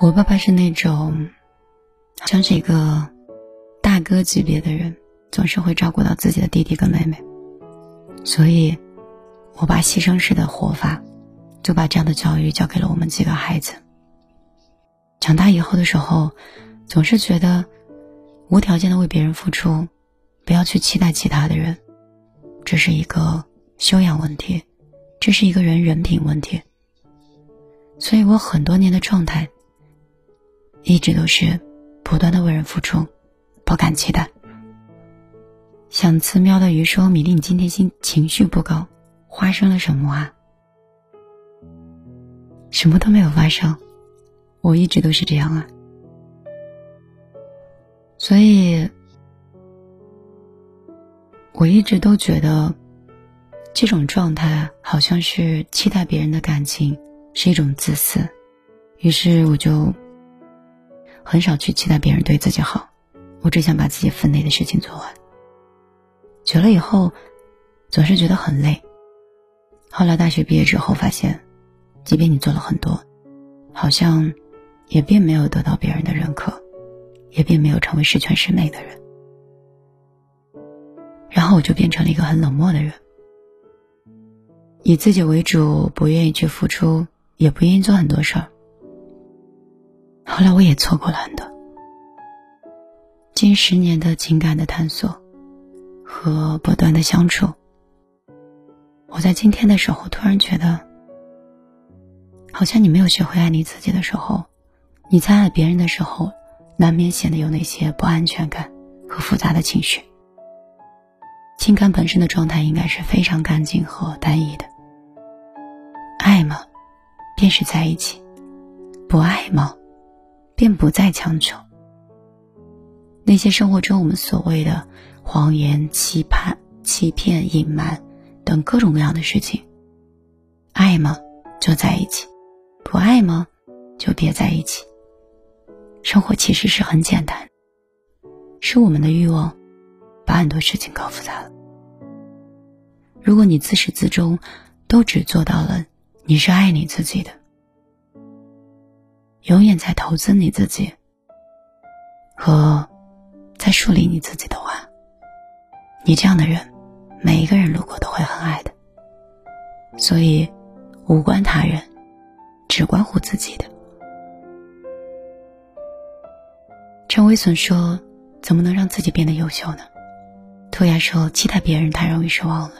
我爸爸是那种，像是一个大哥级别的人，总是会照顾到自己的弟弟跟妹妹，所以，我爸牺牲式的活法，就把这样的教育交给了我们几个孩子。长大以后的时候，总是觉得，无条件的为别人付出，不要去期待其他的人，这是一个修养问题，这是一个人人品问题。所以我很多年的状态。一直都是不断的为人付出，不敢期待。想吃喵的鱼说：“米粒，你今天心情绪不高，发生了什么啊？”什么都没有发生，我一直都是这样啊。所以，我一直都觉得，这种状态好像是期待别人的感情是一种自私，于是我就。很少去期待别人对自己好，我只想把自己分内的事情做完。久了以后，总是觉得很累。后来大学毕业之后，发现，即便你做了很多，好像也并没有得到别人的认可，也并没有成为十全十美的人。然后我就变成了一个很冷漠的人，以自己为主，不愿意去付出，也不愿意做很多事儿。后来我也错过了很多，近十年的情感的探索和不断的相处，我在今天的时候突然觉得，好像你没有学会爱你自己的时候，你在爱别人的时候，难免显得有那些不安全感和复杂的情绪。情感本身的状态应该是非常干净和单一的，爱吗，便是在一起；不爱吗？便不再强求。那些生活中我们所谓的谎言、期盼、欺骗、隐瞒等各种各样的事情，爱吗？就在一起；不爱吗？就别在一起。生活其实是很简单，是我们的欲望把很多事情搞复杂了。如果你自始至终都只做到了你是爱你自己的。永远在投资你自己，和在树立你自己的话，你这样的人，每一个人路过都会很爱的。所以，无关他人，只关乎自己的。陈伟损说：“怎么能让自己变得优秀呢？”兔牙说：“期待别人太容易失望了。”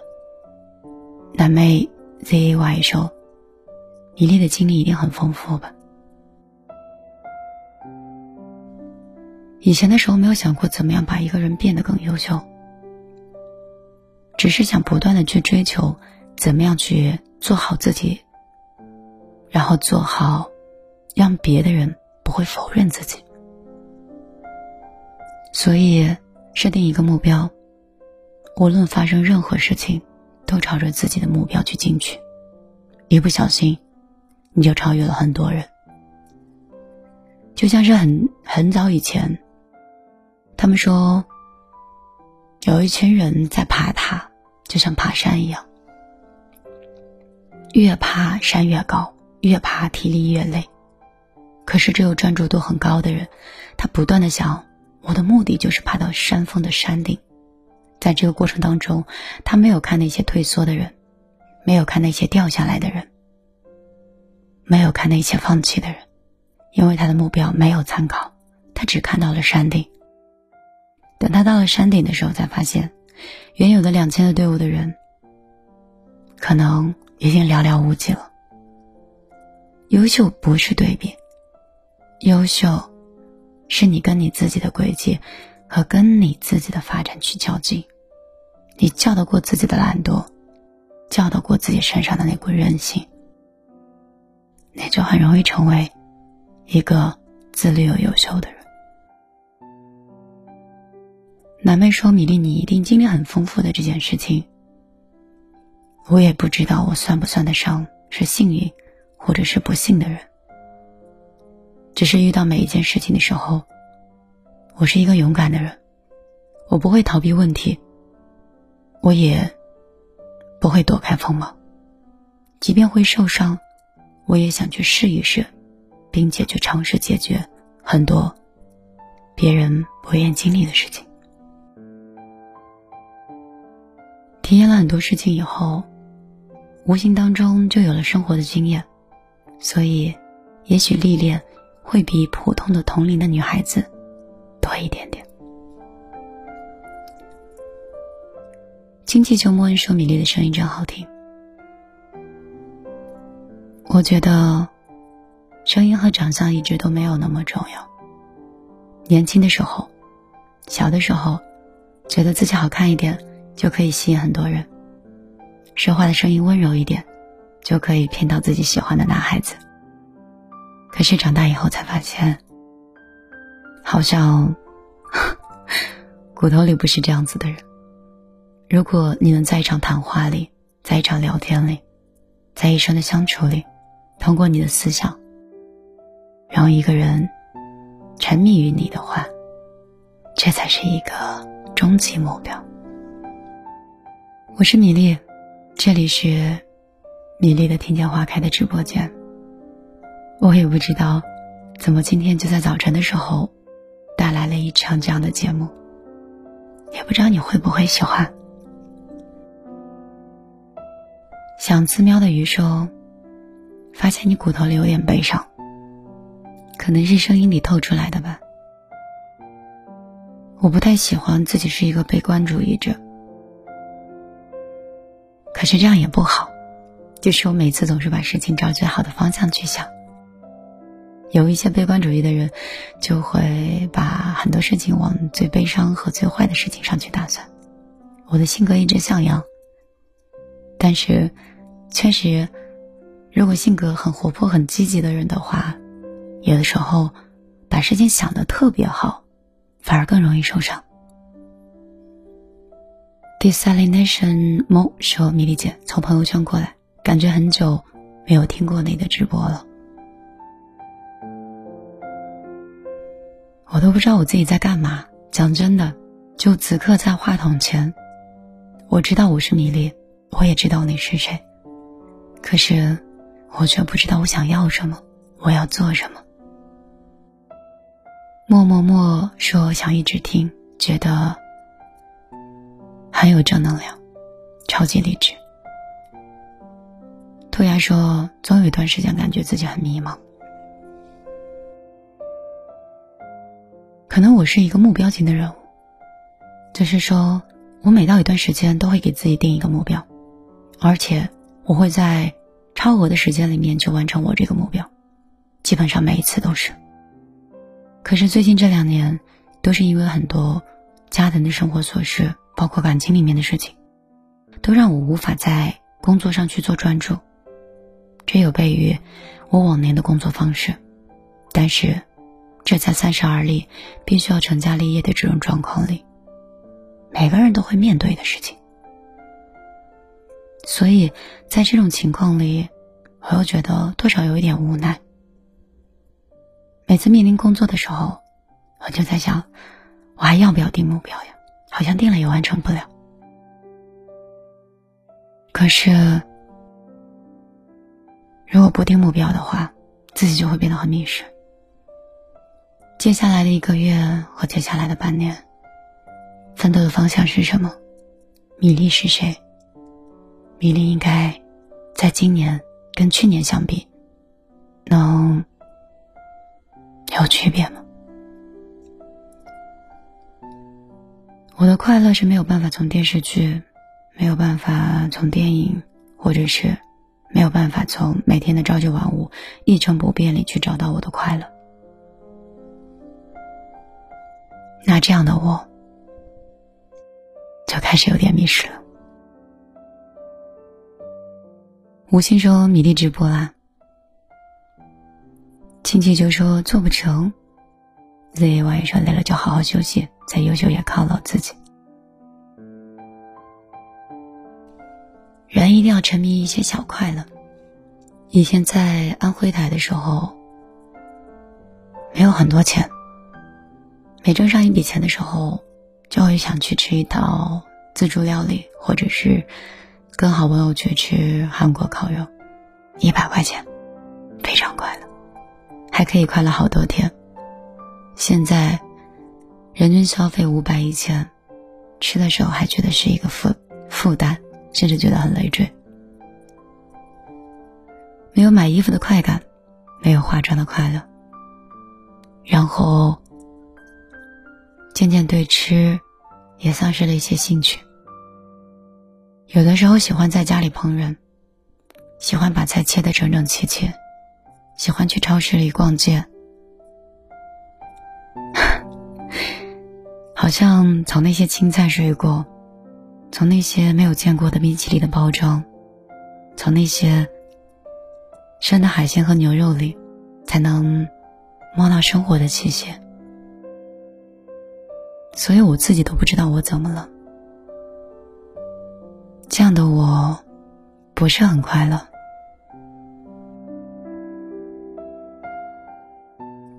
南妹 ZAY 说：“米粒的经历一定很丰富吧？”以前的时候没有想过怎么样把一个人变得更优秀，只是想不断的去追求，怎么样去做好自己，然后做好，让别的人不会否认自己。所以设定一个目标，无论发生任何事情，都朝着自己的目标去进取，一不小心，你就超越了很多人。就像是很很早以前。他们说，有一群人在爬塔，就像爬山一样，越爬山越高，越爬体力越累。可是只有专注度很高的人，他不断的想，我的目的就是爬到山峰的山顶。在这个过程当中，他没有看那些退缩的人，没有看那些掉下来的人，没有看那些放弃的人，因为他的目标没有参考，他只看到了山顶。等他到了山顶的时候，才发现，原有的两千的队伍的人，可能已经寥寥无几了。优秀不是对比，优秀，是你跟你自己的轨迹和跟你自己的发展去较劲。你较得过自己的懒惰，较得过自己身上的那股韧性，那就很容易成为一个自律又优秀的人。南妹说：“米粒，你一定经历很丰富的这件事情。我也不知道我算不算得上是幸运，或者是不幸的人。只是遇到每一件事情的时候，我是一个勇敢的人，我不会逃避问题，我也不会躲开锋芒。即便会受伤，我也想去试一试，并且去尝试解决很多别人不愿经历的事情。体验了很多事情以后，无形当中就有了生活的经验，所以，也许历练会比普通的同龄的女孩子多一点点。亲戚就默恩说：“米粒的声音真好听。”我觉得，声音和长相一直都没有那么重要。年轻的时候，小的时候，觉得自己好看一点。就可以吸引很多人。说话的声音温柔一点，就可以骗到自己喜欢的男孩子。可是长大以后才发现，好像 骨头里不是这样子的人。如果你能在一场谈话里，在一场聊天里，在一生的相处里，通过你的思想，让一个人沉迷于你的话，这才是一个终极目标。我是米粒，这里是米粒的听见花开的直播间。我也不知道怎么今天就在早晨的时候带来了一场这样的节目，也不知道你会不会喜欢。想自喵的鱼说，发现你骨头里有点悲伤，可能是声音里透出来的吧。我不太喜欢自己是一个悲观主义者。可是这样也不好，就是我每次总是把事情照最好的方向去想。有一些悲观主义的人，就会把很多事情往最悲伤和最坏的事情上去打算。我的性格一直向阳，但是，确实，如果性格很活泼、很积极的人的话，有的时候把事情想的特别好，反而更容易受伤。Desalination Mo 说：“米粒姐从朋友圈过来，感觉很久没有听过你的直播了。我都不知道我自己在干嘛。讲真的，就此刻在话筒前，我知道我是米粒，我也知道你是谁，可是我却不知道我想要什么，我要做什么。”默默默说：“想一直听，觉得。”很有正能量，超级励志。兔牙说：“总有一段时间感觉自己很迷茫，可能我是一个目标型的人物，就是说我每到一段时间都会给自己定一个目标，而且我会在超额的时间里面去完成我这个目标，基本上每一次都是。可是最近这两年，都是因为很多家庭的生活琐事。”包括感情里面的事情，都让我无法在工作上去做专注。这有悖于我往年的工作方式，但是这在三十而立、必须要成家立业的这种状况里，每个人都会面对的事情。所以在这种情况里，我又觉得多少有一点无奈。每次面临工作的时候，我就在想，我还要不要定目标呀？好像定了也完成不了，可是如果不定目标的话，自己就会变得很迷失。接下来的一个月和接下来的半年，奋斗的方向是什么？米粒是谁？米粒应该在今年跟去年相比，能有区别吗？我的快乐是没有办法从电视剧，没有办法从电影，或者是没有办法从每天的朝九晚五一成不变里去找到我的快乐。那这样的我，就开始有点迷失了。吴昕说：“米粒直播啦。”亲戚就说：“做不成。”Z Y 说：“累了就好好休息。”再优秀也犒劳自己。人一定要沉迷一些小快乐。以前在安徽台的时候，没有很多钱，每挣上一笔钱的时候，就会想去吃一道自助料理，或者是跟好朋友去吃韩国烤肉，一百块钱，非常快乐。还可以快乐好多天。现在，人均消费五百一千，吃的时候还觉得是一个负负担，甚至觉得很累赘。没有买衣服的快感，没有化妆的快乐，然后渐渐对吃也丧失了一些兴趣。有的时候喜欢在家里烹饪，喜欢把菜切得整整齐齐，喜欢去超市里逛街。好像从那些青菜水果，从那些没有见过的冰淇淋的包装，从那些生的海鲜和牛肉里，才能摸到生活的气息。所以我自己都不知道我怎么了。这样的我，不是很快乐。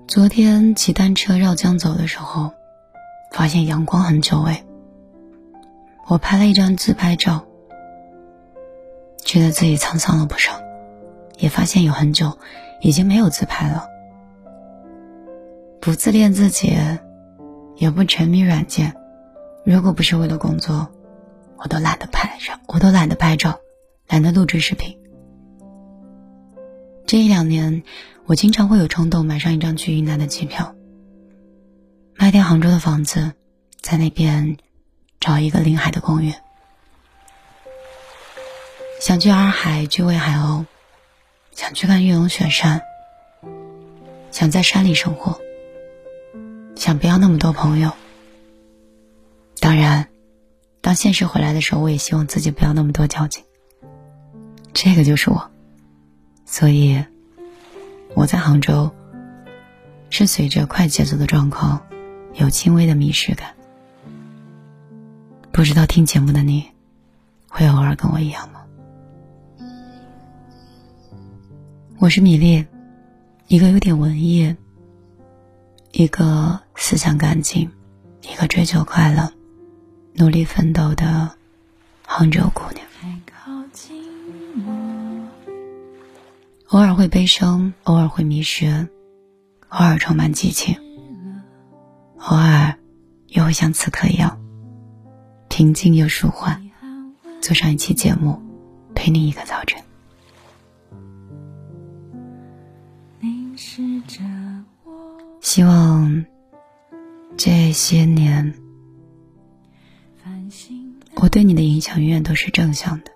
昨天骑单车绕江走的时候，发现阳光很久违。我拍了一张自拍照，觉得自己沧桑了不少，也发现有很久已经没有自拍了。不自恋自己，也不沉迷软件。如果不是为了工作，我都懒得拍照，我都懒得拍照，懒得录制视频。这一两年。我经常会有冲动买上一张去云南的机票，卖掉杭州的房子，在那边找一个临海的公寓。想去洱海去喂海鸥，想去看玉龙雪山，想在山里生活，想不要那么多朋友。当然，当现实回来的时候，我也希望自己不要那么多交集。这个就是我，所以。我在杭州，是随着快节奏的状况，有轻微的迷失感。不知道听节目的你，会偶尔跟我一样吗？我是米粒，一个有点文艺，一个思想干净，一个追求快乐、努力奋斗的杭州姑娘。偶尔会悲伤，偶尔会迷失，偶尔充满激情，偶尔又会像此刻一样平静又舒缓，做上一期节目，陪你一个早晨。希望这些年我对你的影响永远都是正向的。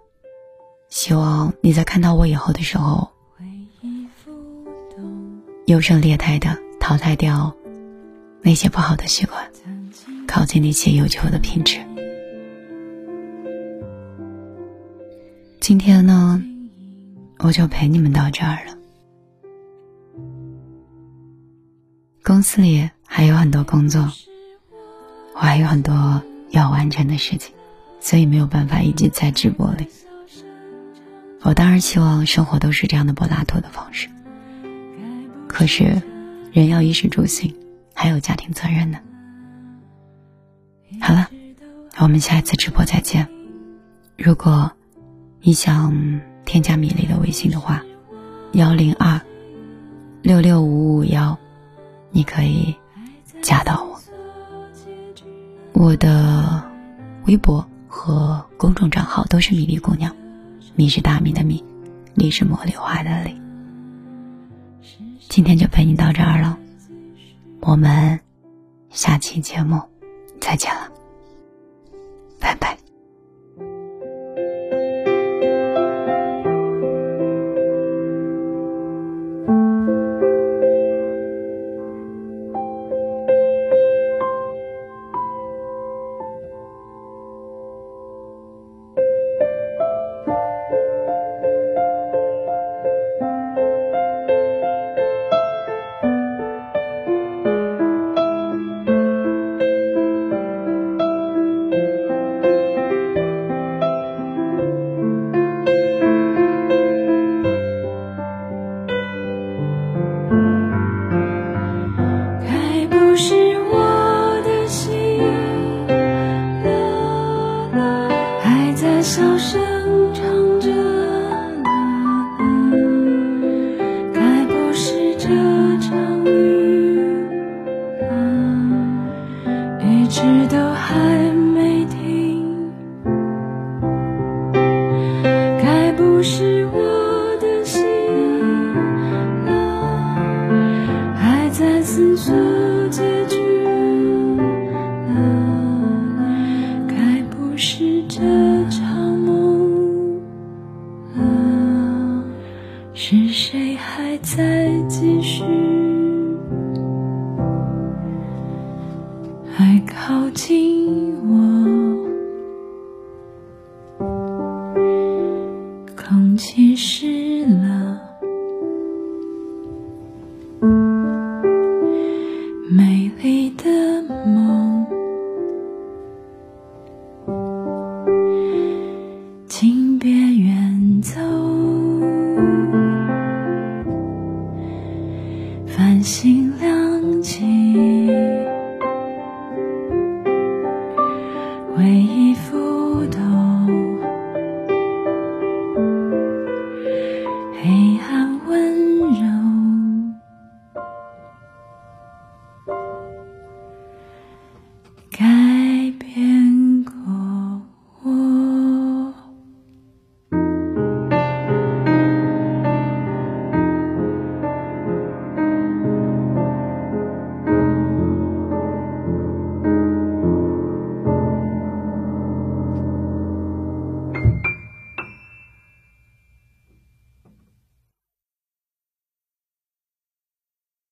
希望你在看到我以后的时候。优胜劣汰的淘汰掉那些不好的习惯，靠近那些有求的品质。今天呢，我就陪你们到这儿了。公司里还有很多工作，我还有很多要完成的事情，所以没有办法一直在直播里。我当然希望生活都是这样的柏拉图的方式。可是，人要衣食住行，还有家庭责任呢。好了，我们下一次直播再见。如果你想添加米粒的微信的话，幺零二六六五五幺，你可以加到我。我的微博和公众账号都是米粒姑娘，米是大米的米，粒是茉莉花的粒。今天就陪你到这儿了，我们下期节目再见了，拜拜。